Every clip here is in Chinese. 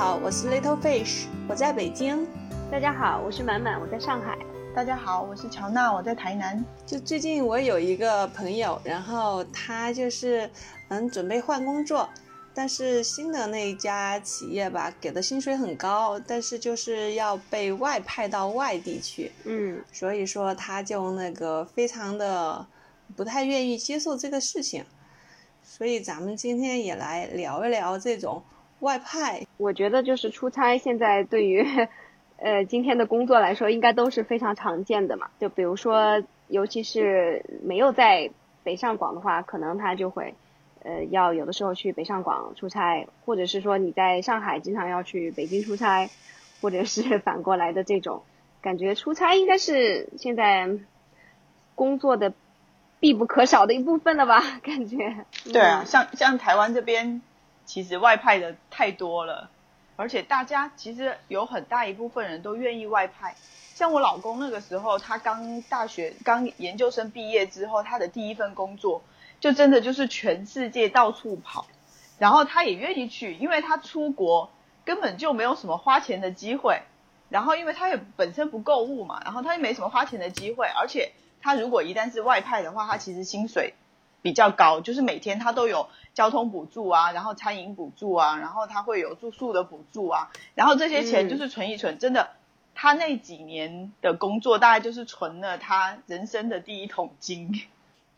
好，我是 Little Fish，我在北京。大家好，我是满满，我在上海。大家好，我是乔娜，我在台南。就最近我有一个朋友，然后他就是嗯准备换工作，但是新的那一家企业吧，给的薪水很高，但是就是要被外派到外地去，嗯，所以说他就那个非常的不太愿意接受这个事情，所以咱们今天也来聊一聊这种。外派，我觉得就是出差，现在对于，呃，今天的工作来说，应该都是非常常见的嘛。就比如说，尤其是没有在北上广的话，可能他就会，呃，要有的时候去北上广出差，或者是说你在上海经常要去北京出差，或者是 反过来的这种，感觉出差应该是现在工作的必不可少的一部分了吧？感觉。对啊，像像台湾这边。其实外派的太多了，而且大家其实有很大一部分人都愿意外派。像我老公那个时候，他刚大学、刚研究生毕业之后，他的第一份工作就真的就是全世界到处跑。然后他也愿意去，因为他出国根本就没有什么花钱的机会。然后因为他也本身不购物嘛，然后他也没什么花钱的机会。而且他如果一旦是外派的话，他其实薪水。比较高，就是每天他都有交通补助啊，然后餐饮补助啊，然后他会有住宿的补助啊，然后这些钱就是存一存，真的，他那几年的工作大概就是存了他人生的第一桶金。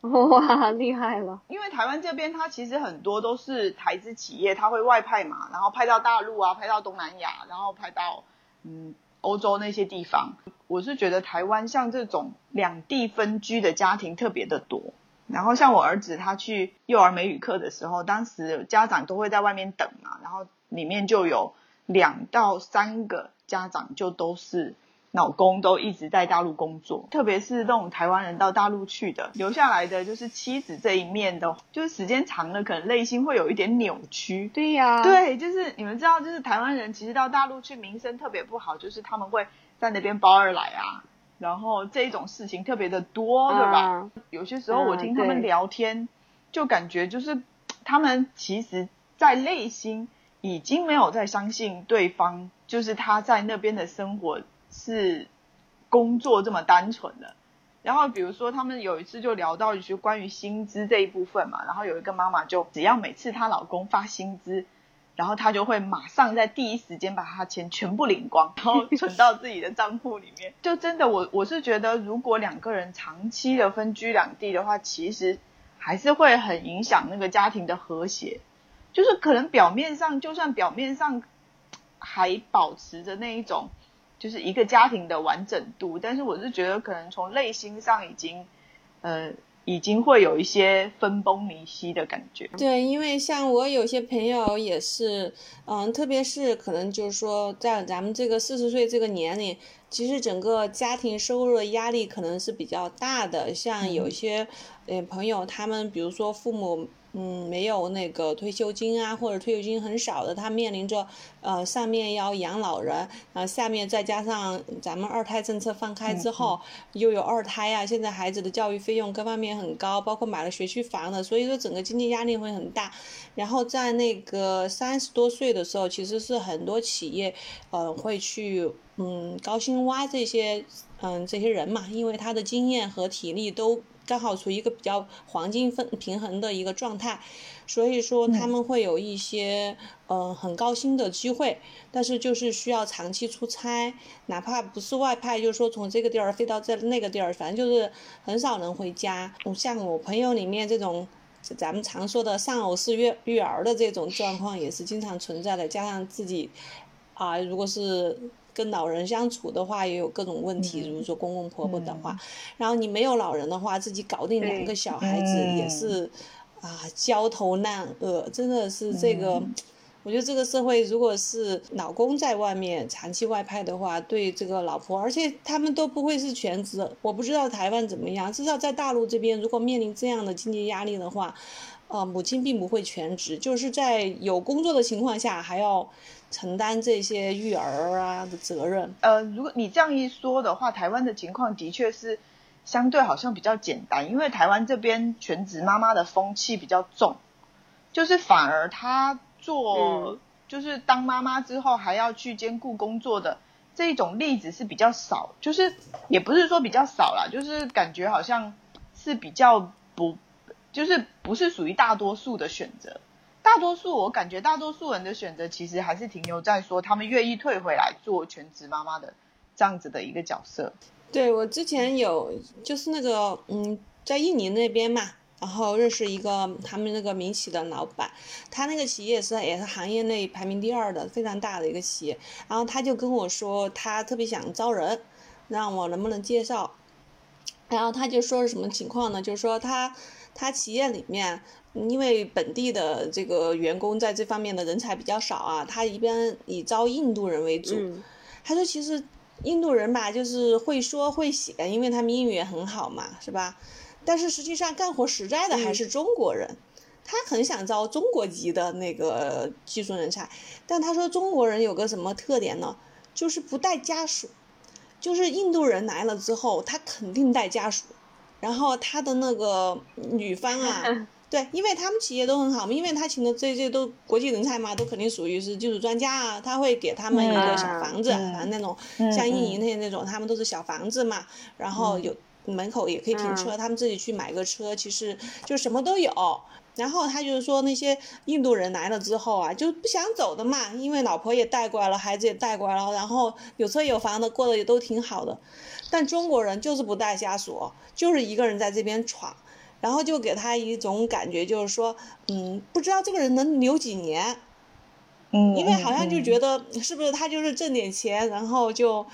哇，厉害了！因为台湾这边他其实很多都是台资企业，他会外派嘛，然后派到大陆啊，派到东南亚，然后派到嗯欧洲那些地方。我是觉得台湾像这种两地分居的家庭特别的多。然后像我儿子他去幼儿美语课的时候，当时家长都会在外面等嘛，然后里面就有两到三个家长就都是老公都一直在大陆工作，特别是那种台湾人到大陆去的，留下来的就是妻子这一面的，就是时间长了可能内心会有一点扭曲。对呀，对，就是你们知道，就是台湾人其实到大陆去名声特别不好，就是他们会在那边包二奶啊。然后这一种事情特别的多，对吧？有些时候我听他们聊天，就感觉就是 他们其实，在内心已经没有再相信对方，就是他在那边的生活是工作这么单纯的。然后比如说他们有一次就聊到就是关于薪资这一部分嘛，然后有一个妈妈就只要每次她老公发薪资。然后他就会马上在第一时间把他钱全部领光，然后存到自己的账户里面。就真的，我我是觉得，如果两个人长期的分居两地的话，其实还是会很影响那个家庭的和谐。就是可能表面上，就算表面上还保持着那一种，就是一个家庭的完整度，但是我是觉得，可能从内心上已经，呃。已经会有一些分崩离析的感觉。对，因为像我有些朋友也是，嗯，特别是可能就是说，在咱们这个四十岁这个年龄，其实整个家庭收入的压力可能是比较大的。像有些，呃，朋友他们，比如说父母。嗯，没有那个退休金啊，或者退休金很少的，他面临着，呃，上面要养老人，啊，下面再加上咱们二胎政策放开之后，又有二胎啊，现在孩子的教育费用各方面很高，包括买了学区房的，所以说整个经济压力会很大。然后在那个三十多岁的时候，其实是很多企业，呃，会去嗯高薪挖这些嗯这些人嘛，因为他的经验和体力都。刚好处于一个比较黄金分平衡的一个状态，所以说他们会有一些嗯很高薪的机会，但是就是需要长期出差，哪怕不是外派，就是说从这个地儿飞到这那个地儿，反正就是很少能回家。像我朋友里面这种，咱们常说的丧偶式育育儿的这种状况也是经常存在的，加上自己啊，如果是。跟老人相处的话，也有各种问题，比如说公公婆婆的话，然后你没有老人的话，自己搞定两个小孩子也是啊焦头烂额，真的是这个。我觉得这个社会，如果是老公在外面长期外派的话，对这个老婆，而且他们都不会是全职。我不知道台湾怎么样，至少在大陆这边，如果面临这样的经济压力的话，呃，母亲并不会全职，就是在有工作的情况下还要。承担这些育儿啊的责任。呃，如果你这样一说的话，台湾的情况的确是相对好像比较简单，因为台湾这边全职妈妈的风气比较重，就是反而她做就是当妈妈之后还要去兼顾工作的这种例子是比较少，就是也不是说比较少啦，就是感觉好像是比较不，就是不是属于大多数的选择。大多数我感觉大多数人的选择其实还是停留在说他们愿意退回来做全职妈妈的这样子的一个角色。对我之前有就是那个嗯，在印尼那边嘛。然后认识一个他们那个民企的老板，他那个企业是也是行业内排名第二的非常大的一个企业。然后他就跟我说，他特别想招人，让我能不能介绍。然后他就说是什么情况呢？就是说他他企业里面，因为本地的这个员工在这方面的人才比较少啊，他一般以招印度人为主。他说其实印度人吧，就是会说会写，因为他们英语也很好嘛，是吧？但是实际上干活实在的还是中国人，他很想招中国籍的那个技术人才，但他说中国人有个什么特点呢？就是不带家属，就是印度人来了之后，他肯定带家属，然后他的那个女方啊，对，因为他们企业都很好嘛，因为他请的这些都国际人才嘛，都肯定属于是技术专家啊，他会给他们一个小房子，反正那种像印尼那些那种，他们都是小房子嘛，然后有。门口也可以停车，他们自己去买个车，其实就什么都有。然后他就是说，那些印度人来了之后啊，就不想走的嘛，因为老婆也带过来了，孩子也带过来了，然后有车有房的，过得也都挺好的。但中国人就是不带家属，就是一个人在这边闯，然后就给他一种感觉，就是说，嗯，不知道这个人能留几年。嗯，因为好像就觉得是不是他就是挣点钱，然后就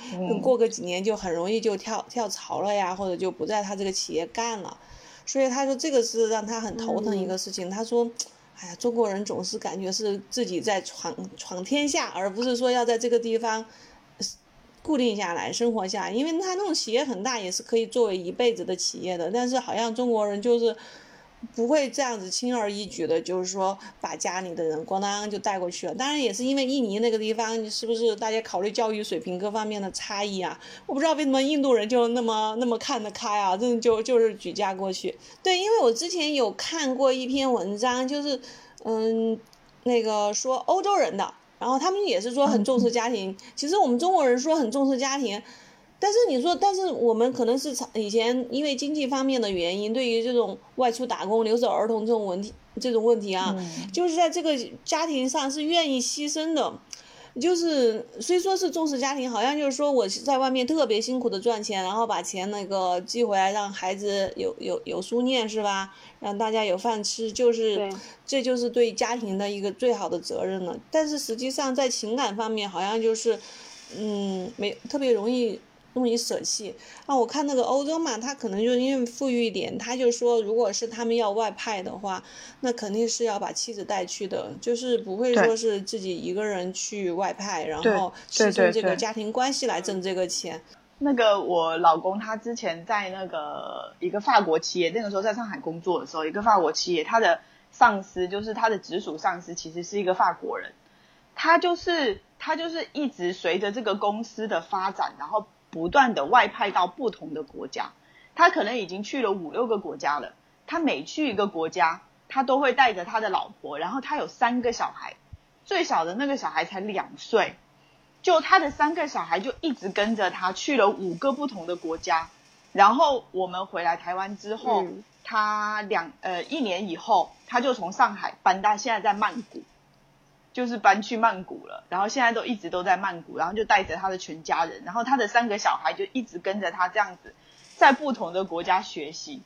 过个几年就很容易就跳跳槽了呀，或者就不在他这个企业干了，所以他说这个是让他很头疼一个事情。他说，哎呀，中国人总是感觉是自己在闯闯天下，而不是说要在这个地方固定下来生活下来，因为他那种企业很大，也是可以作为一辈子的企业的，但是好像中国人就是。不会这样子轻而易举的，就是说把家里的人咣当就带过去了。当然也是因为印尼那个地方，是不是大家考虑教育水平各方面的差异啊？我不知道为什么印度人就那么那么看得开啊，真的就就是举家过去。对，因为我之前有看过一篇文章，就是嗯，那个说欧洲人的，然后他们也是说很重视家庭。其实我们中国人说很重视家庭。但是你说，但是我们可能是以前因为经济方面的原因，对于这种外出打工、留守儿童这种问题，这种问题啊，就是在这个家庭上是愿意牺牲的，就是虽说是重视家庭，好像就是说我在外面特别辛苦的赚钱，然后把钱那个寄回来，让孩子有有有书念是吧？让大家有饭吃，就是这就是对家庭的一个最好的责任了。但是实际上在情感方面，好像就是嗯，没特别容易。容易舍弃啊！我看那个欧洲嘛，他可能就因为富裕一点，他就说，如果是他们要外派的话，那肯定是要把妻子带去的，就是不会说是自己一个人去外派，然后牺牲这个家庭关系来挣这个钱。那个我老公他之前在那个一个法国企业，那个时候在上海工作的时候，一个法国企业，他的上司就是他的直属上司，其实是一个法国人，他就是他就是一直随着这个公司的发展，然后。不断的外派到不同的国家，他可能已经去了五六个国家了。他每去一个国家，他都会带着他的老婆，然后他有三个小孩，最小的那个小孩才两岁，就他的三个小孩就一直跟着他去了五个不同的国家。然后我们回来台湾之后，他两呃一年以后，他就从上海搬到现在在曼谷。就是搬去曼谷了，然后现在都一直都在曼谷，然后就带着他的全家人，然后他的三个小孩就一直跟着他这样子，在不同的国家学习。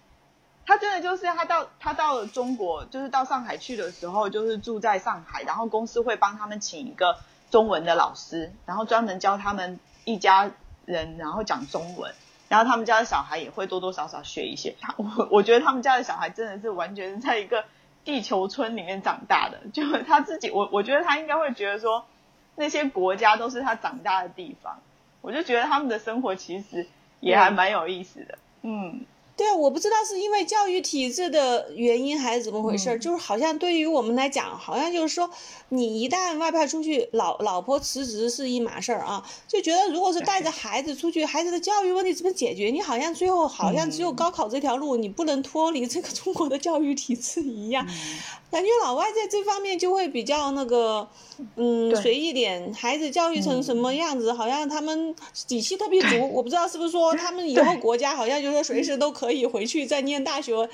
他真的就是他到他到中国，就是到上海去的时候，就是住在上海，然后公司会帮他们请一个中文的老师，然后专门教他们一家人，然后讲中文，然后他们家的小孩也会多多少少学一些。他我我觉得他们家的小孩真的是完全在一个。地球村里面长大的，就他自己，我我觉得他应该会觉得说，那些国家都是他长大的地方。我就觉得他们的生活其实也还蛮有意思的。嗯，对啊，我不知道是因为教育体制的原因还是怎么回事，就是好像对于我们来讲，好像就是说，你一旦外派出去，老老婆辞职是一码事儿啊，就觉得如果是带着孩子出去，孩子的教育问题怎么解决？你好像最后好像只有高考这条路，你不能脱离这个中国的教育体制一样，感觉老外在这方面就会比较那个，嗯，随意点，孩子教育成什么样子，好像他们底气特别足，我不知道是不是说他们以后国家好像就是说随时都可。可以回去再念大学，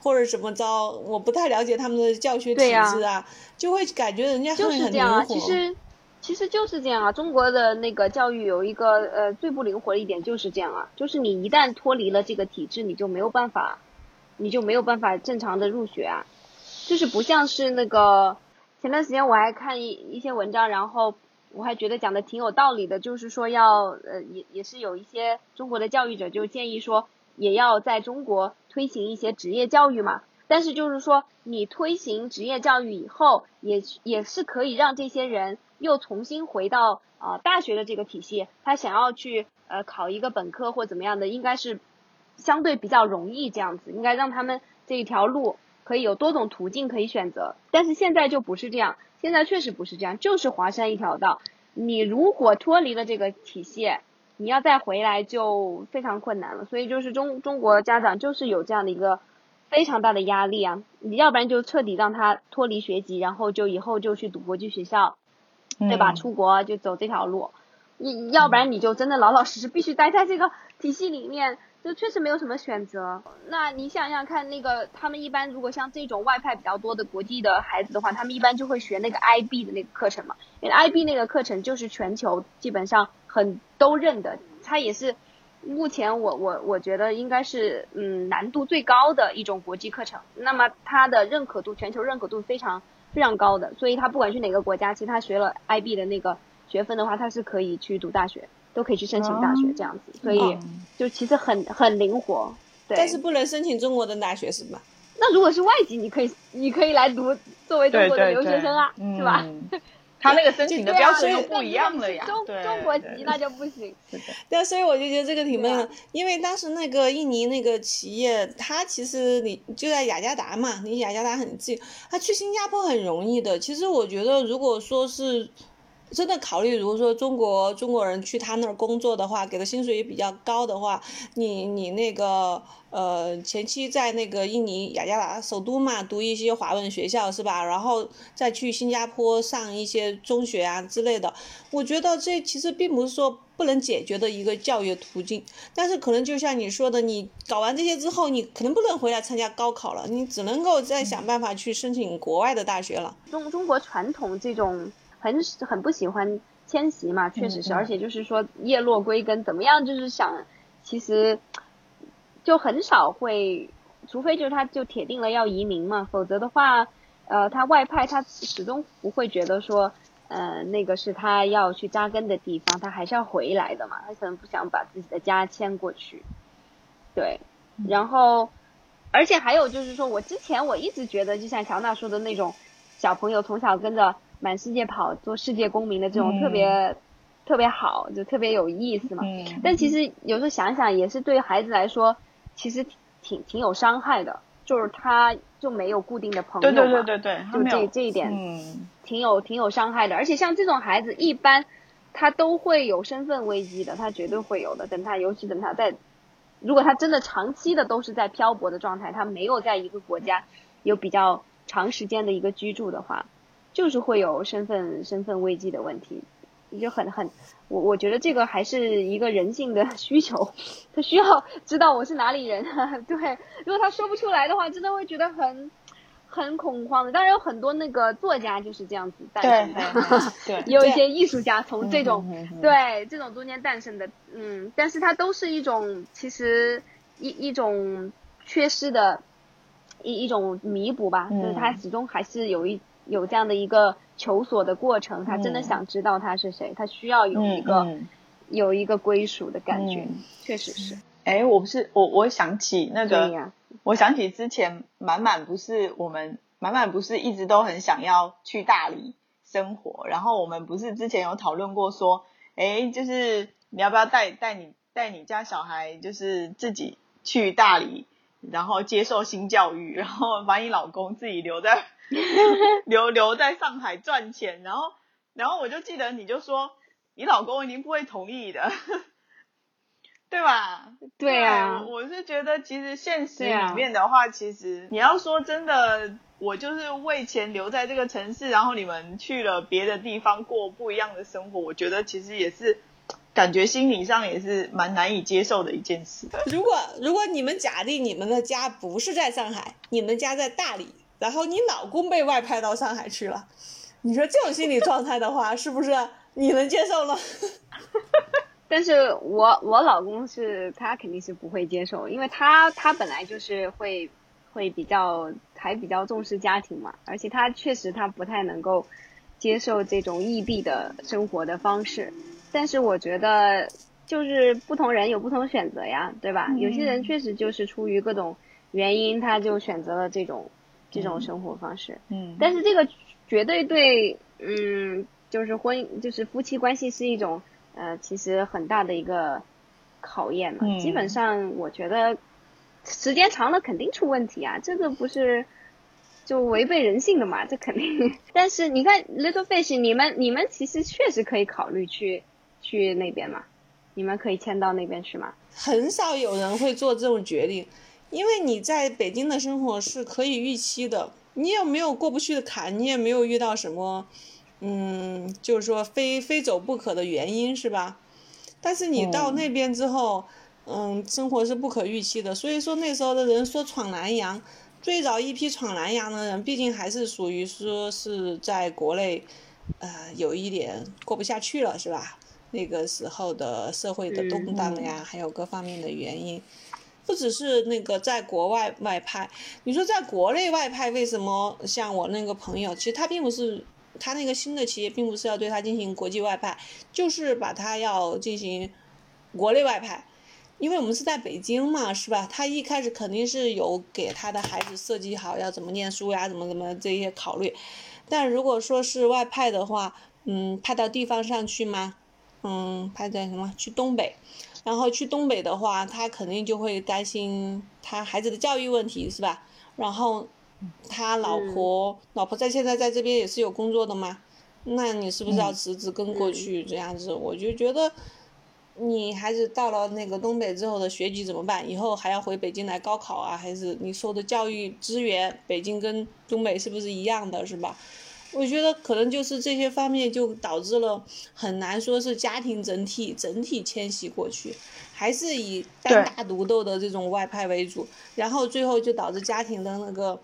或者怎么着？我不太了解他们的教学体制啊，就会感觉人家就是这样啊。其实，其实就是这样啊。中国的那个教育有一个呃最不灵活的一点就是这样啊，就是你一旦脱离了这个体制，你就没有办法，你就没有办法正常的入学啊。就是不像是那个前段时间我还看一一些文章，然后我还觉得讲的挺有道理的，就是说要呃也也是有一些中国的教育者就建议说。也要在中国推行一些职业教育嘛，但是就是说，你推行职业教育以后，也也是可以让这些人又重新回到啊大学的这个体系，他想要去呃考一个本科或怎么样的，应该是相对比较容易这样子，应该让他们这一条路可以有多种途径可以选择，但是现在就不是这样，现在确实不是这样，就是华山一条道，你如果脱离了这个体系。你要再回来就非常困难了，所以就是中中国家长就是有这样的一个非常大的压力啊，你要不然就彻底让他脱离学籍，然后就以后就去读国际学校，对吧？出国就走这条路，你要不然你就真的老老实实必须待在这个体系里面，就确实没有什么选择。那你想想看，那个他们一般如果像这种外派比较多的国际的孩子的话，他们一般就会学那个 IB 的那个课程嘛，因为 IB 那个课程就是全球基本上。很都认的，它也是目前我我我觉得应该是嗯难度最高的一种国际课程。那么它的认可度，全球认可度非常非常高的，所以他不管去哪个国家，其实他学了 IB 的那个学分的话，他是可以去读大学，都可以去申请大学这样子。所以就其实很很灵活。对。但是不能申请中国的大学是吧？那如果是外籍，你可以你可以来读作为中国的留学生啊，是吧？他那个申请的标准又不一样了呀，中中国籍那就不行。对，所以我就觉得这个挺闷的，因为当时那个印尼那个企业，他其实你就在雅加达嘛，离雅加达很近，他去新加坡很容易的。其实我觉得，如果说是。真的考虑，如果说中国中国人去他那儿工作的话，给的薪水也比较高的话，你你那个呃前期在那个印尼雅加达首都嘛，读一些华文学校是吧？然后再去新加坡上一些中学啊之类的，我觉得这其实并不是说不能解决的一个教育途径，但是可能就像你说的，你搞完这些之后，你可能不能回来参加高考了，你只能够再想办法去申请国外的大学了。中中国传统这种。很很不喜欢迁徙嘛，确实是，而且就是说叶落归根怎么样，就是想，其实就很少会，除非就是他就铁定了要移民嘛，否则的话，呃，他外派他始终不会觉得说，呃，那个是他要去扎根的地方，他还是要回来的嘛，他可能不想把自己的家迁过去，对，然后，而且还有就是说我之前我一直觉得，就像乔娜说的那种小朋友从小跟着。满世界跑，做世界公民的这种特别特别好，就特别有意思嘛。但其实有时候想想，也是对孩子来说，其实挺挺有伤害的。就是他就没有固定的朋友嘛，对对对对对，就这这一点，挺有挺有伤害的。而且像这种孩子，一般他都会有身份危机的，他绝对会有的。等他，尤其等他在，如果他真的长期的都是在漂泊的状态，他没有在一个国家有比较长时间的一个居住的话。就是会有身份身份危机的问题，就很很，我我觉得这个还是一个人性的 需求，他需要知道我是哪里人。对，如果他说不出来的话，真的会觉得很很恐慌的。当然有很多那个作家就是这样子诞生的，对，也有一些艺术家从这种对这种中间诞生的，嗯，但是它都是一种其实一一种缺失的一一种弥补吧，就是他始终还是有一。有这样的一个求索的过程，他真的想知道他是谁，他需要有一个有一个归属的感觉，确实是。哎，我不是我，我想起那个，我想起之前满满不是我们满满不是一直都很想要去大理生活，然后我们不是之前有讨论过说，哎，就是你要不要带带你带你家小孩，就是自己。去大理，然后接受新教育，然后把你老公自己留在 留留在上海赚钱，然后然后我就记得你就说你老公一定不会同意的。对吧？对啊，我是觉得其实现实里面的话，其实你要说真的，我就是为钱留在这个城市，然后你们去了别的地方过不一样的生活，我觉得其实也是感觉心理上也是蛮难以接受的一件事。如果如果你们假定你们的家不是在上海，你们家在大理，然后你老公被外派到上海去了，你说这种心理状态的话，是不是你能接受呢？但是我我老公是他肯定是不会接受，因为他他本来就是会会比较还比较重视家庭嘛，而且他确实他不太能够接受这种异地的生活的方式。但是我觉得就是不同人有不同选择呀，对吧？有些人确实就是出于各种原因，他就选择了这种这种生活方式。嗯。但是这个绝对对，嗯，就是婚就是夫妻关系是一种。呃，其实很大的一个考验嘛，基本上我觉得时间长了肯定出问题啊，这个不是就违背人性的嘛，这肯定。但是你看 Little Fish，你们你们其实确实可以考虑去去那边嘛，你们可以迁到那边去嘛？很少有人会做这种决定，因为你在北京的生活是可以预期的，你也没有过不去的坎，你也没有遇到什么。嗯，就是说非非走不可的原因是吧？但是你到那边之后，嗯，生活是不可预期的。所以说那时候的人说闯南洋，最早一批闯南洋的人，毕竟还是属于说是在国内，呃，有一点过不下去了是吧？那个时候的社会的动荡呀，还有各方面的原因，不只是那个在国外外派。你说在国内外派，为什么像我那个朋友，其实他并不是。他那个新的企业并不是要对他进行国际外派，就是把他要进行国内外派，因为我们是在北京嘛，是吧？他一开始肯定是有给他的孩子设计好要怎么念书呀，怎么怎么这些考虑。但如果说是外派的话，嗯，派到地方上去吗？嗯，派在什么？去东北，然后去东北的话，他肯定就会担心他孩子的教育问题，是吧？然后。他老婆，老婆在现在在这边也是有工作的嘛？那你是不是要辞职跟过去这样子？我就觉得，你孩子到了那个东北之后的学籍怎么办？以后还要回北京来高考啊？还是你受的教育资源，北京跟东北是不是一样的，是吧？我觉得可能就是这些方面就导致了很难说是家庭整体整体迁徙过去，还是以单打独斗的这种外派为主，然后最后就导致家庭的那个。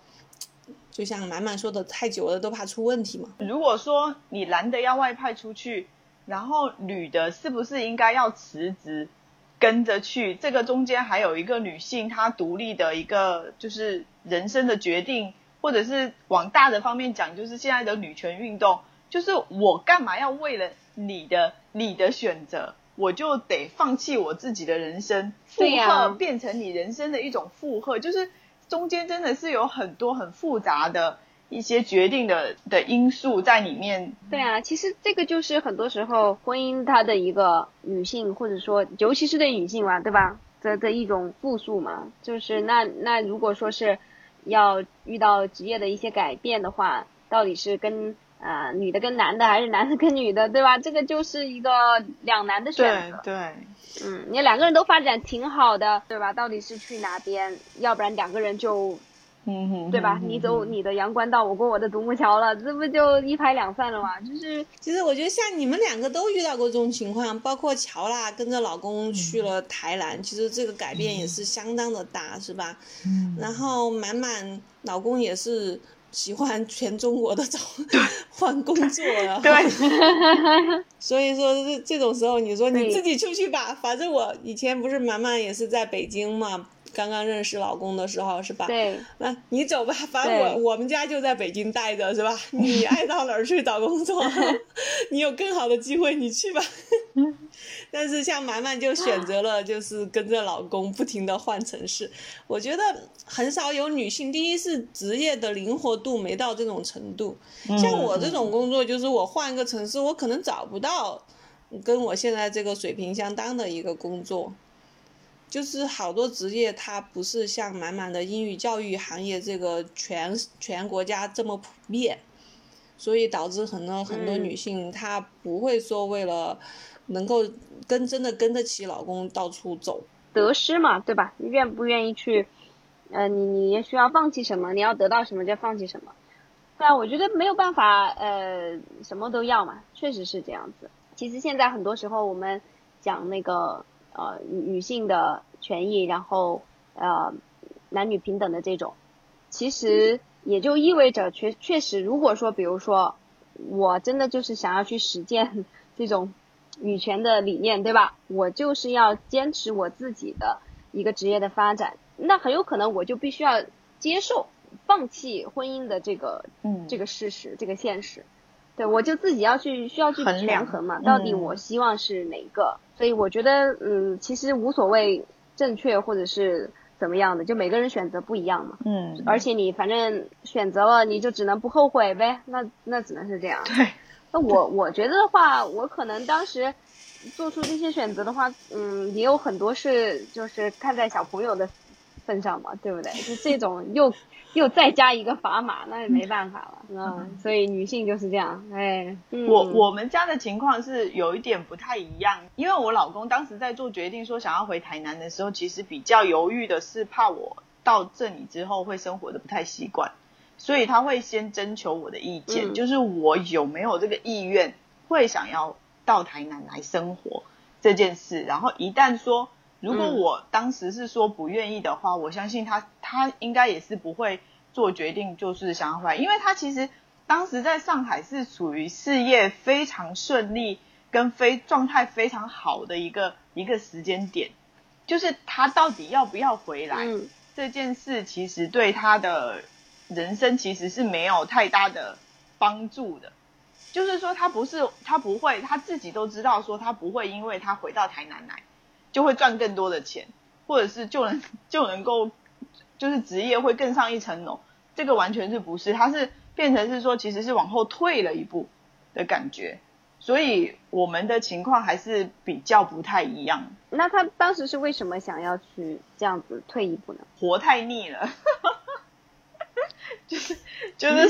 就像满满说的，太久了都怕出问题嘛。如果说你男的要外派出去，然后女的是不是应该要辞职跟着去？这个中间还有一个女性她独立的一个就是人生的决定，或者是往大的方面讲，就是现在的女权运动，就是我干嘛要为了你的你的选择，我就得放弃我自己的人生，负荷变成你人生的一种负荷，就是。中间真的是有很多很复杂的一些决定的的因素在里面。对啊，其实这个就是很多时候婚姻它的一个女性，或者说尤其是对女性嘛，对吧？的的一种复数嘛，就是那那如果说是要遇到职业的一些改变的话，到底是跟呃女的跟男的，还是男的跟女的，对吧？这个就是一个两难的选择。对。嗯，你两个人都发展挺好的，对吧？到底是去哪边？要不然两个人就，嗯，对吧？你走你的阳关道，我过我的独木桥了，这不就一拍两散了吗？就是，其实我觉得像你们两个都遇到过这种情况，包括乔啦跟着老公去了台南，其实这个改变也是相当的大，是吧？嗯。然后满满老公也是。喜欢全中国的找 换工作了，对，所以说这这种时候，你说你自己出去吧，反正我以前不是满满也是在北京嘛。刚刚认识老公的时候是吧？对。那你走吧，反正我我们家就在北京待着是吧？你爱到哪儿去找工作，你有更好的机会你去吧。但是像满满就选择了就是跟着老公不停的换城市，我觉得很少有女性，第一是职业的灵活度没到这种程度。像我这种工作，就是我换一个城市，我可能找不到跟我现在这个水平相当的一个工作。就是好多职业它不是像满满的英语教育行业这个全全国家这么普遍，所以导致很多很多女性她不会说为了能够跟真的跟得起老公到处走。得失嘛，对吧？你愿不愿意去？呃，你你需要放弃什么？你要得到什么就放弃什么。对啊，我觉得没有办法，呃，什么都要嘛，确实是这样子。其实现在很多时候我们讲那个呃女性的权益，然后呃男女平等的这种，其实也就意味着确确实，如果说比如说我真的就是想要去实践 这种女权的理念，对吧？我就是要坚持我自己的一个职业的发展，那很有可能我就必须要接受。放弃婚姻的这个，嗯，这个事实，这个现实，对我就自己要去需要去权衡嘛，到底我希望是哪一个？所以我觉得，嗯，其实无所谓正确或者是怎么样的，就每个人选择不一样嘛，嗯，而且你反正选择了，你就只能不后悔呗，那那只能是这样。对，那我我觉得的话，我可能当时做出这些选择的话，嗯，也有很多是就是看在小朋友的份上嘛，对不对？就这种又。又再加一个砝码，那也没办法了，嗯，所以女性就是这样，哎，我我们家的情况是有一点不太一样，因为我老公当时在做决定说想要回台南的时候，其实比较犹豫的是怕我到这里之后会生活的不太习惯，所以他会先征求我的意见，就是我有没有这个意愿会想要到台南来生活这件事，然后一旦说。如果我当时是说不愿意的话，我相信他他应该也是不会做决定，就是想要回来，因为他其实当时在上海是属于事业非常顺利跟非状态非常好的一个一个时间点，就是他到底要不要回来这件事，其实对他的人生其实是没有太大的帮助的，就是说他不是他不会他自己都知道说他不会因为他回到台南来。就会赚更多的钱，或者是就能就能够，就是职业会更上一层楼。这个完全是不是？他是变成是说，其实是往后退了一步的感觉。所以我们的情况还是比较不太一样。那他当时是为什么想要去这样子退一步呢？活太腻了，就是就是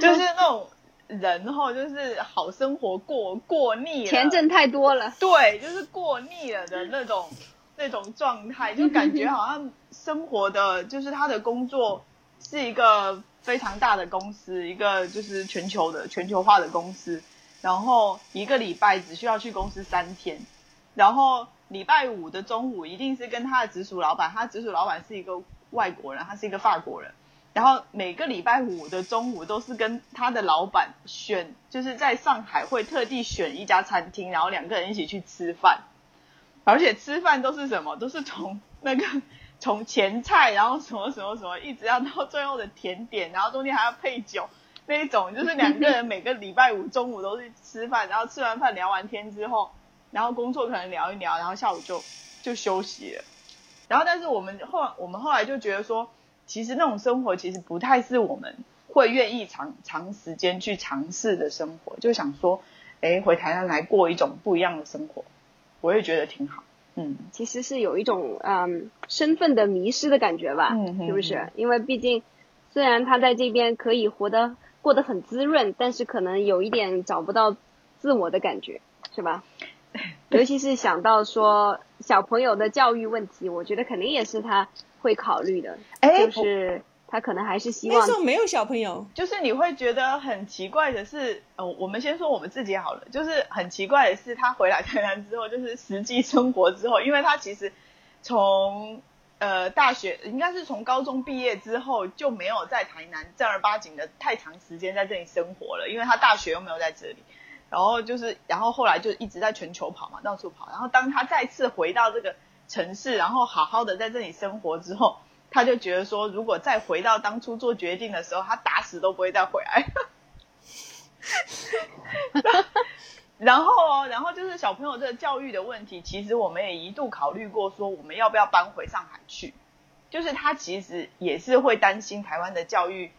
就是那种。人哈就是好生活过过腻了，钱挣太多了，对，就是过腻了的那种那种状态，就感觉好像生活的就是他的工作是一个非常大的公司，一个就是全球的全球化的公司，然后一个礼拜只需要去公司三天，然后礼拜五的中午一定是跟他的直属老板，他直属老板是一个外国人，他是一个法国人。然后每个礼拜五的中午都是跟他的老板选，就是在上海会特地选一家餐厅，然后两个人一起去吃饭，而且吃饭都是什么，都是从那个 从前菜，然后什么什么什么，一直要到最后的甜点，然后中间还要配酒，那一种就是两个人每个礼拜五中午都是吃饭，然后吃完饭聊完天之后，然后工作可能聊一聊，然后下午就就休息了，然后但是我们后我们后来就觉得说。其实那种生活其实不太是我们会愿意长长时间去尝试的生活，就想说，哎，回台湾来过一种不一样的生活，我也觉得挺好。嗯，其实是有一种嗯身份的迷失的感觉吧，是不是？因为毕竟虽然他在这边可以活得过得很滋润，但是可能有一点找不到自我的感觉，是吧？尤其是想到说小朋友的教育问题，我觉得肯定也是他。会考虑的，就是他可能还是希望那时候没有小朋友，就是你会觉得很奇怪的是，呃，我们先说我们自己好了，就是很奇怪的是，他回来台南之后，就是实际生活之后，因为他其实从呃大学应该是从高中毕业之后就没有在台南正儿八经的太长时间在这里生活了，因为他大学又没有在这里，然后就是然后后来就一直在全球跑嘛，到处跑，然后当他再次回到这个。城市，然后好好的在这里生活之后，他就觉得说，如果再回到当初做决定的时候，他打死都不会再回来。然后哦，然后就是小朋友这个教育的问题，其实我们也一度考虑过，说我们要不要搬回上海去。就是他其实也是会担心台湾的教育，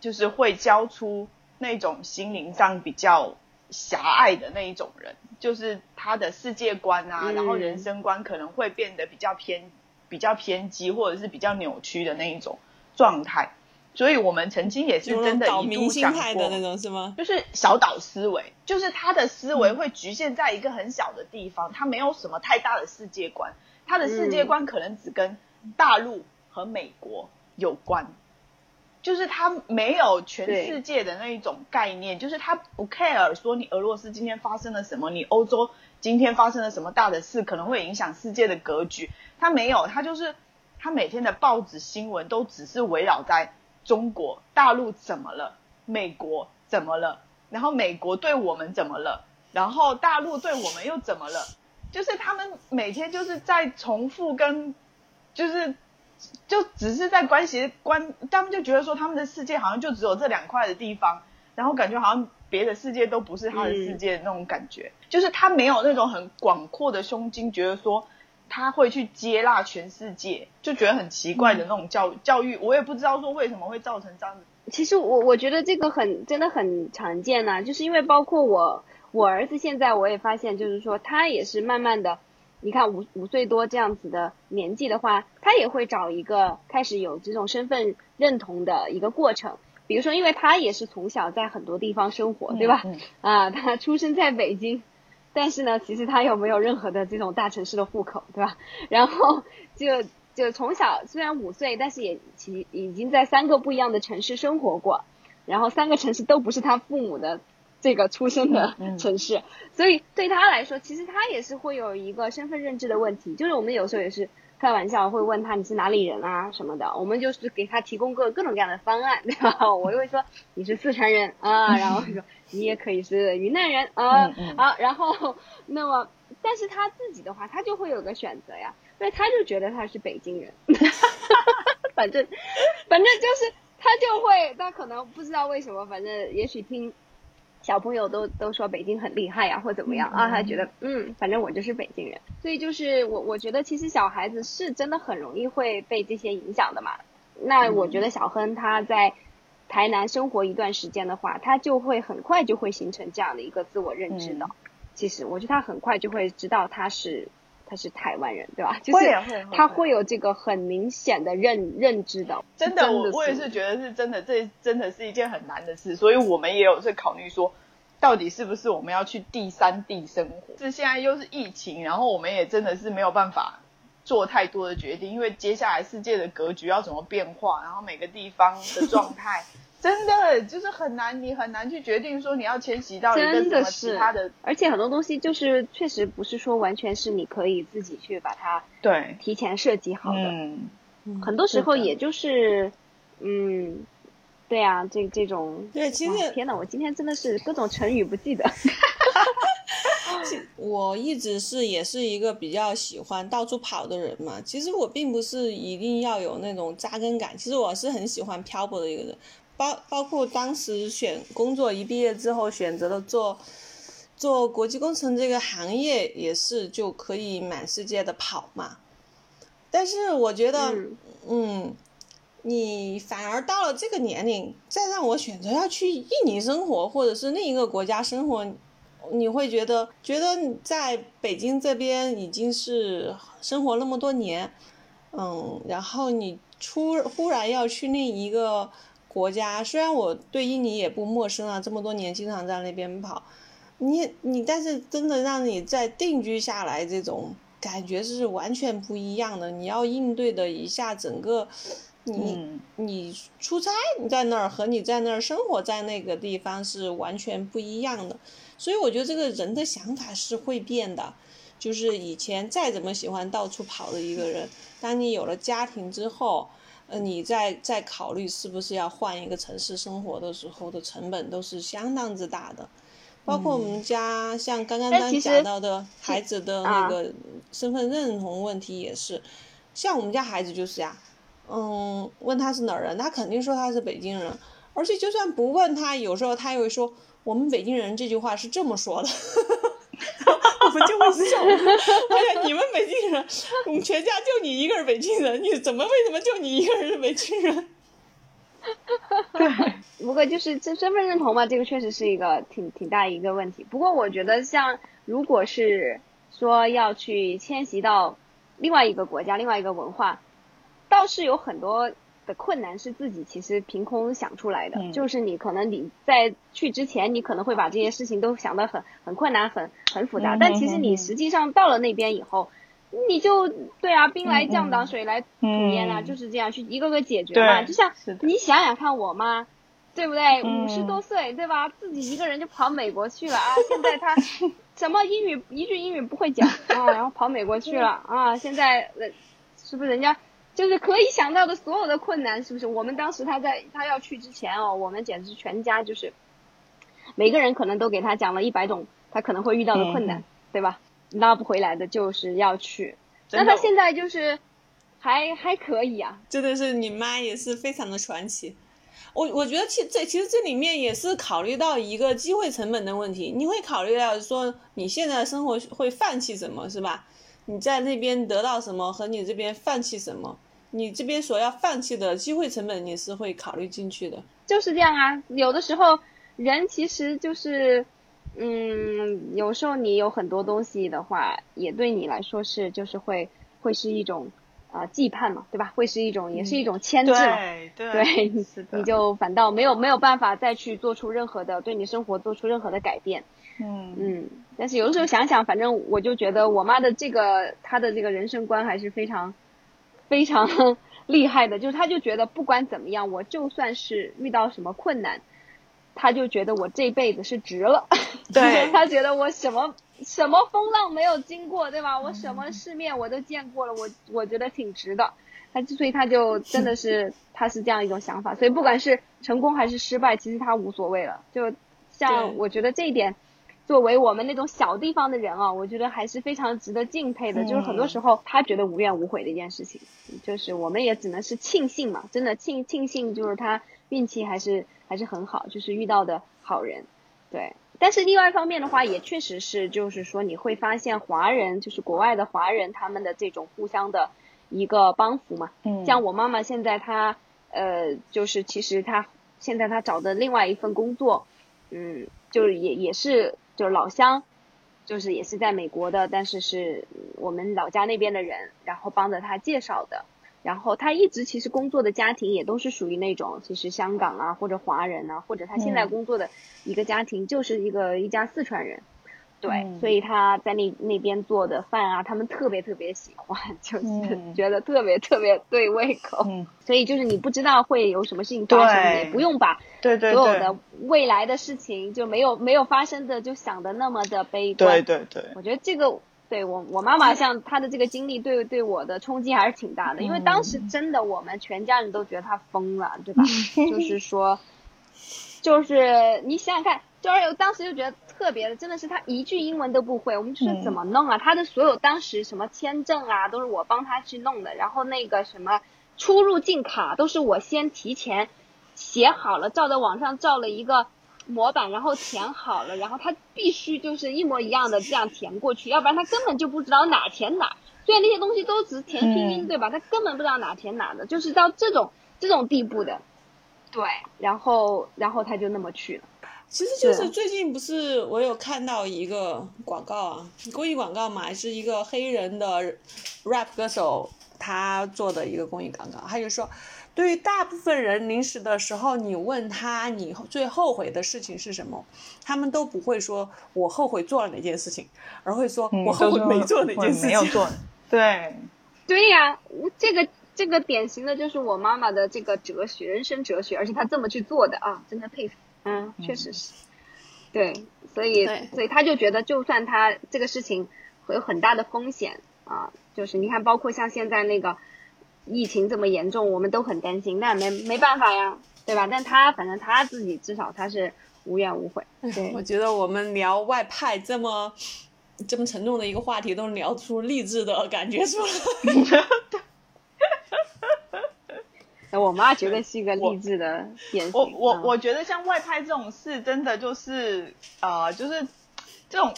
就是会教出那种心灵上比较。狭隘的那一种人，就是他的世界观啊，然后人生观可能会变得比较偏比较偏激或者是比较扭曲的那一种状态。所以我们曾经也是真的一度想过那种是吗？就是小岛思维，就是他的思维会局限在一个很小的地方，他没有什么太大的世界观，他的世界观可能只跟大陆和美国有关，就是他没有全世界的那一种概念，就是他不 care 说你俄罗斯今天发生了什么，你欧洲今天发生了什么大的事，可能会影响世界的格局，他没有，他就是他每天的报纸新闻都只是围绕在。中国大陆怎么了？美国怎么了？然后美国对我们怎么了？然后大陆对我们又怎么了？就是他们每天就是在重复跟，就是就只是在关系关，他们就觉得说他们的世界好像就只有这两块的地方，然后感觉好像别的世界都不是他的世界那种感觉，就是他没有那种很广阔的胸襟，觉得说。他会去接纳全世界，就觉得很奇怪的那种教教育，我也不知道说为什么会造成这样子。其实我我觉得这个很真的很常见呐，就是因为包括我我儿子现在我也发现，就是说他也是慢慢的，你看五五岁多这样子的年纪的话，他也会找一个开始有这种身份认同的一个过程。比如说，因为他也是从小在很多地方生活，对吧？啊，他出生在北京。但是呢，其实他又没有任何的这种大城市的户口，对吧？然后就就从小虽然五岁，但是也其已经在三个不一样的城市生活过，然后三个城市都不是他父母的这个出生的城市，所以对他来说，其实他也是会有一个身份认知的问题。就是我们有时候也是开玩笑会问他你是哪里人啊什么的，我们就是给他提供各各种各样的方案，对吧？我就会说你是四川人啊，然后说。你也可以是云南人啊，好，然后那么，但是他自己的话，他就会有个选择呀，所以他就觉得他是北京人，反正反正就是他就会，他可能不知道为什么，反正也许听小朋友都都说北京很厉害呀，或怎么样啊，他觉得嗯，反正我就是北京人，所以就是我我觉得其实小孩子是真的很容易会被这些影响的嘛，那我觉得小亨他在。台南生活一段时间的话，他就会很快就会形成这样的一个自我认知的。其实，我觉得他很快就会知道他是他是台湾人，对吧？就是他会有这个很明显的认认知的。真的，我我也是觉得是真的，这真的是一件很难的事。所以我们也有在考虑说，到底是不是我们要去第三地生活？是现在又是疫情，然后我们也真的是没有办法做太多的决定，因为接下来世界的格局要怎么变化，然后每个地方的状态。真的就是很难，你很难去决定说你要迁徙到一个什么其他的，而且很多东西就是确实不是说完全是你可以自己去把它对。提前设计好的，嗯，很多时候也就是，嗯，对呀，这这种对，其实天呐，我今天真的是各种成语不记得，我一直是也是一个比较喜欢到处跑的人嘛，其实我并不是一定要有那种扎根感，其实我是很喜欢漂泊的一个人。包包括当时选工作，一毕业之后选择了做做国际工程这个行业，也是就可以满世界的跑嘛。但是我觉得，嗯，你反而到了这个年龄，再让我选择要去印尼生活，或者是另一个国家生活，你会觉得觉得在北京这边已经是生活那么多年，嗯，然后你出忽然要去另一个。国家虽然我对印尼也不陌生啊，这么多年经常在那边跑，你你但是真的让你在定居下来，这种感觉是完全不一样的。你要应对的一下整个，你你出差你在那儿和你在那儿生活在那个地方是完全不一样的。所以我觉得这个人的想法是会变的，就是以前再怎么喜欢到处跑的一个人，当你有了家庭之后。呃，你在在考虑是不是要换一个城市生活的时候的成本都是相当之大的，包括我们家像刚刚刚讲到的孩子的那个身份认同问题也是，像我们家孩子就是呀，嗯，问他是哪儿人，他肯定说他是北京人，而且就算不问他，有时候他也会说我们北京人这句话是这么说的。我们就会笑，哎呀，你们北京人，我们全家就你一个人北京人，你怎么为什么就你一个人是北京人？对，不过就是这身份认同嘛，这个确实是一个挺挺大一个问题。不过我觉得，像如果是说要去迁徙到另外一个国家、另外一个文化，倒是有很多的困难是自己其实凭空想出来的。就是你可能你在去之前，你可能会把这些事情都想得很很困难、很很复杂，但其实你实际上到了那边以后，你就对啊，兵来将挡，水来土掩啊，就是这样去一个个解决嘛。就像你想想看，我妈。对不对？五十多岁，对吧？自己一个人就跑美国去了啊！现在他 什么英语一句英语不会讲啊，然后跑美国去了啊！现在呃，是不是人家就是可以想到的所有的困难？是不是？我们当时他在他要去之前哦，我们简直全家就是每个人可能都给他讲了一百种他可能会遇到的困难，对吧？拉不回来的就是要去。那他现在就是还还可以啊！真的是你妈也是非常的传奇。我我觉得其这其实这里面也是考虑到一个机会成本的问题，你会考虑到说你现在生活会放弃什么，是吧？你在那边得到什么和你这边放弃什么，你这边所要放弃的机会成本你是会考虑进去的。就是这样啊，有的时候人其实就是，嗯，有时候你有很多东西的话，也对你来说是就是会会是一种。啊，羁绊嘛，对吧？会是一种，也是一种牵制嘛。对 对，你就反倒没有没有办法再去做出任何的对你生活做出任何的改变。嗯嗯，但是有的时候想想，反正我就觉得我妈的这个她的这个人生观还是非常非常 厉害的，就是她就觉得不管怎么样，我就算是遇到什么困难。她就觉得我这辈子是值了，对 她觉得我什么什么风浪没有经过，对吧？我什么世面我都见过了，我我觉得挺值的。他所以他就真的是他是这样一种想法，所以不管是成功还是失败，其实他无所谓了。就像我觉得这一点，作为我们那种小地方的人啊，我觉得还是非常值得敬佩的。就是很多时候他觉得无怨无悔的一件事情，就是我们也只能是庆幸嘛，真的庆庆幸就是他运气还是。还是很好，就是遇到的好人，对。但是另外一方面的话，也确实是，就是说你会发现华人，就是国外的华人，他们的这种互相的一个帮扶嘛。嗯。像我妈妈现在她，呃，就是其实她现在她找的另外一份工作，嗯，就是也也是就是老乡，就是也是在美国的，但是是我们老家那边的人，然后帮着他介绍的。然后他一直其实工作的家庭也都是属于那种，其实香港啊或者华人啊，或者他现在工作的一个家庭就是一个一家四川人，对，所以他在那那边做的饭啊，他们特别特别喜欢，就是觉得特别特别对胃口，所以就是你不知道会有什么事情发生，也不用把对对所有的未来的事情就没有没有发生的就想的那么的悲观，对对对，我觉得这个。对我，我妈妈像她的这个经历，对对我的冲击还是挺大的。因为当时真的，我们全家人都觉得她疯了，对吧？就是说，就是你想想看，就是当时就觉得特别的，真的是他一句英文都不会。我们就是怎么弄啊？他的所有当时什么签证啊，都是我帮他去弄的。然后那个什么出入境卡，都是我先提前写好了，照着网上照了一个。模板，然后填好了，然后他必须就是一模一样的这样填过去，要不然他根本就不知道哪填哪。虽然那些东西都只是填拼音，对吧？他根本不知道哪填哪的，就是到这种这种地步的。对，然后然后他就那么去了。其实就是最近不是我有看到一个广告啊，公益广告嘛，是一个黑人的 rap 歌手他做的一个公益广告，他就说。对于大部分人，临死的时候，你问他你最后悔的事情是什么，他们都不会说我后悔做了哪件事情，而会说我后悔没做哪件事情。没有做。对，对呀，这个这个典型的就是我妈妈的这个哲学，人生哲学，而且她这么去做的啊，真的佩服。嗯，确实是。对，所以所以他就觉得，就算他这个事情会有很大的风险啊，就是你看，包括像现在那个。疫情这么严重，我们都很担心，但没没办法呀，对吧？但他反正他自己至少他是无怨无悔。对，我觉得我们聊外派这么这么沉重的一个话题，都聊出励志的感觉出来。那我妈绝对是一个励志的典型。我我我觉得像外派这种事，真的就是呃，就是这种。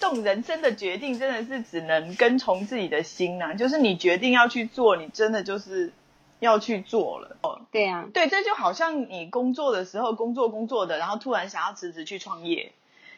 这种人生的决定真的是只能跟从自己的心呐，就是你决定要去做，你真的就是要去做了。哦，对呀，对，这就好像你工作的时候，工作工作的，然后突然想要辞职去创业，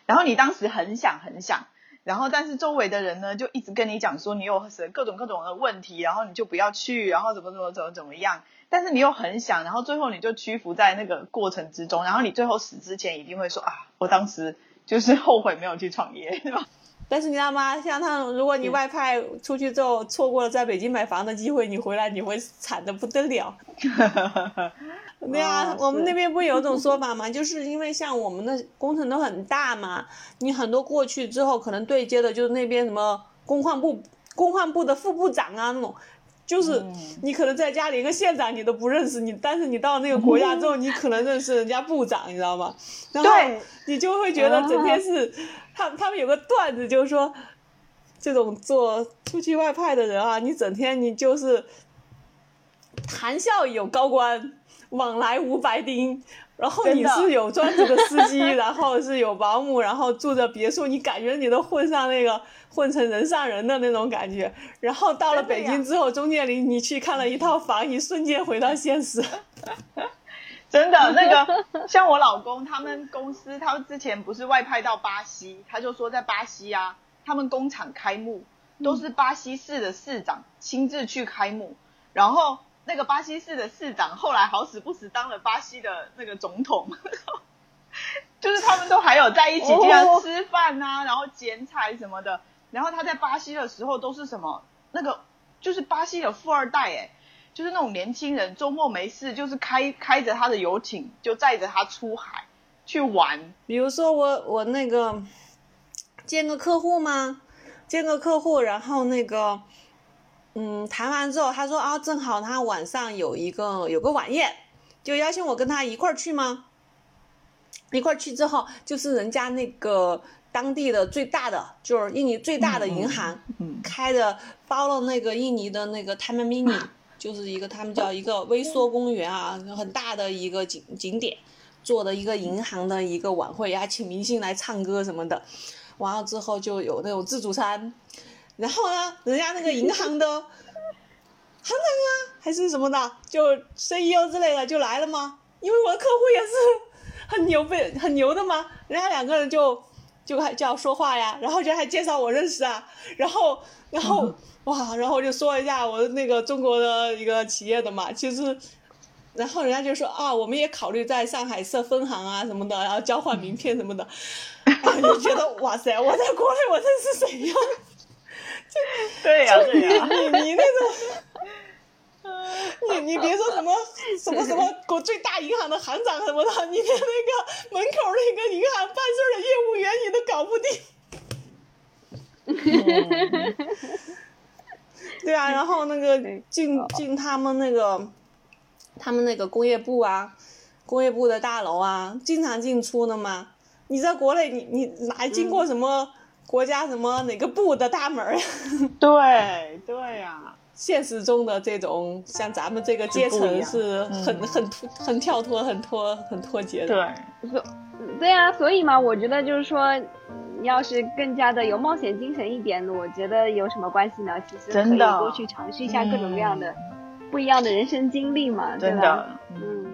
然后你当时很想很想，然后但是周围的人呢就一直跟你讲说你有什各种各种的问题，然后你就不要去，然后怎么怎么怎么怎么样。但是你又很想，然后最后你就屈服在那个过程之中，然后你最后死之前一定会说啊，我当时就是后悔没有去创业，对吧？但是你知道吗？像他，如果你外派出去之后错过了在北京买房的机会，你回来你会惨的不得了。对啊，我们那边不有种说法吗？就是因为像我们的工程都很大嘛，你很多过去之后可能对接的就是那边什么工矿部、工矿部的副部长啊那种。就是你可能在家里一个县长你都不认识你，但是你到那个国家之后，你可能认识人家部长，你知道吗？然后你就会觉得整天是，他他们有个段子就是说，这种做出去外派的人啊，你整天你就是谈笑有高官，往来无白丁。然后你是有专职的司机，然后是有保姆，然后住着别墅，你感觉你都混上那个混成人上人的那种感觉。然后到了北京之后，中介里你去看了一套房，一瞬间回到现实。真的，那个像我老公他们公司，他们之前不是外派到巴西，他就说在巴西啊，他们工厂开幕都是巴西市的市长亲自去开幕，然后。那个巴西市的市长后来好死不死当了巴西的那个总统，就是他们都还有在一起经常吃饭啊，然后剪彩什么的。然后他在巴西的时候都是什么那个，就是巴西的富二代哎，就是那种年轻人周末没事就是开开着他的游艇就载着他出海去玩。比如说我我那个见个客户吗？见个客户，然后那个。嗯，谈完之后，他说啊，正好他晚上有一个有个晚宴，就邀请我跟他一块儿去吗？一块儿去之后，就是人家那个当地的最大的，就是印尼最大的银行，开的包了那个印尼的那个 Time Mini，就是一个他们叫一个微缩公园啊，很大的一个景景点，做的一个银行的一个晚会，还请明星来唱歌什么的，完了之后就有那种自助餐。然后呢，人家那个银行的 行长啊，还是什么的，就 CEO 之类的就来了吗？因为我的客户也是很牛背很牛的嘛，人家两个人就就还就要说话呀，然后就还介绍我认识啊，然后然后哇，然后我就说一下我那个中国的一个企业的嘛，其实，然后人家就说啊，我们也考虑在上海设分行啊什么的，然后交换名片什么的，就觉得哇塞，我在国内我认识谁呀？对呀，对呀，你你那种，你你别说什么什么什么国最大银行的行长什么的，你连那个门口那个银行办事的业务员你都搞不定。对啊，然后那个 进进他们那个，他们那个工业部啊，工业部的大楼啊，经常进出的嘛。你在国内，你你哪经过什么？国家什么哪个部的大门呀？对对呀，现实中的这种像咱们这个阶层是很很很跳脱、很脱很脱节的。对，所对呀，所以嘛，我觉得就是说，你要是更加的有冒险精神一点，我觉得有什么关系呢？其实可以多去尝试一下各种各样的不一样的人生经历嘛，对吧？嗯。